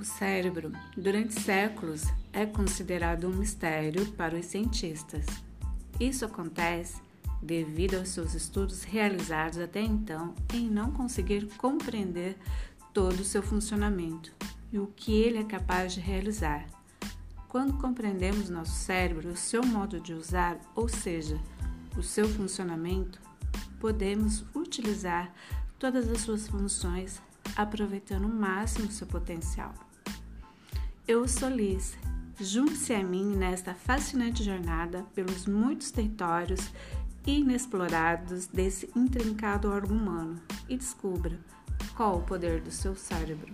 O cérebro, durante séculos, é considerado um mistério para os cientistas. Isso acontece devido aos seus estudos realizados até então em não conseguir compreender todo o seu funcionamento e o que ele é capaz de realizar. Quando compreendemos nosso cérebro, o seu modo de usar, ou seja, o seu funcionamento, podemos utilizar todas as suas funções aproveitando o máximo seu potencial. Eu sou Liz. Junte-se a mim nesta fascinante jornada pelos muitos territórios inexplorados desse intrincado órgão humano e descubra qual o poder do seu cérebro.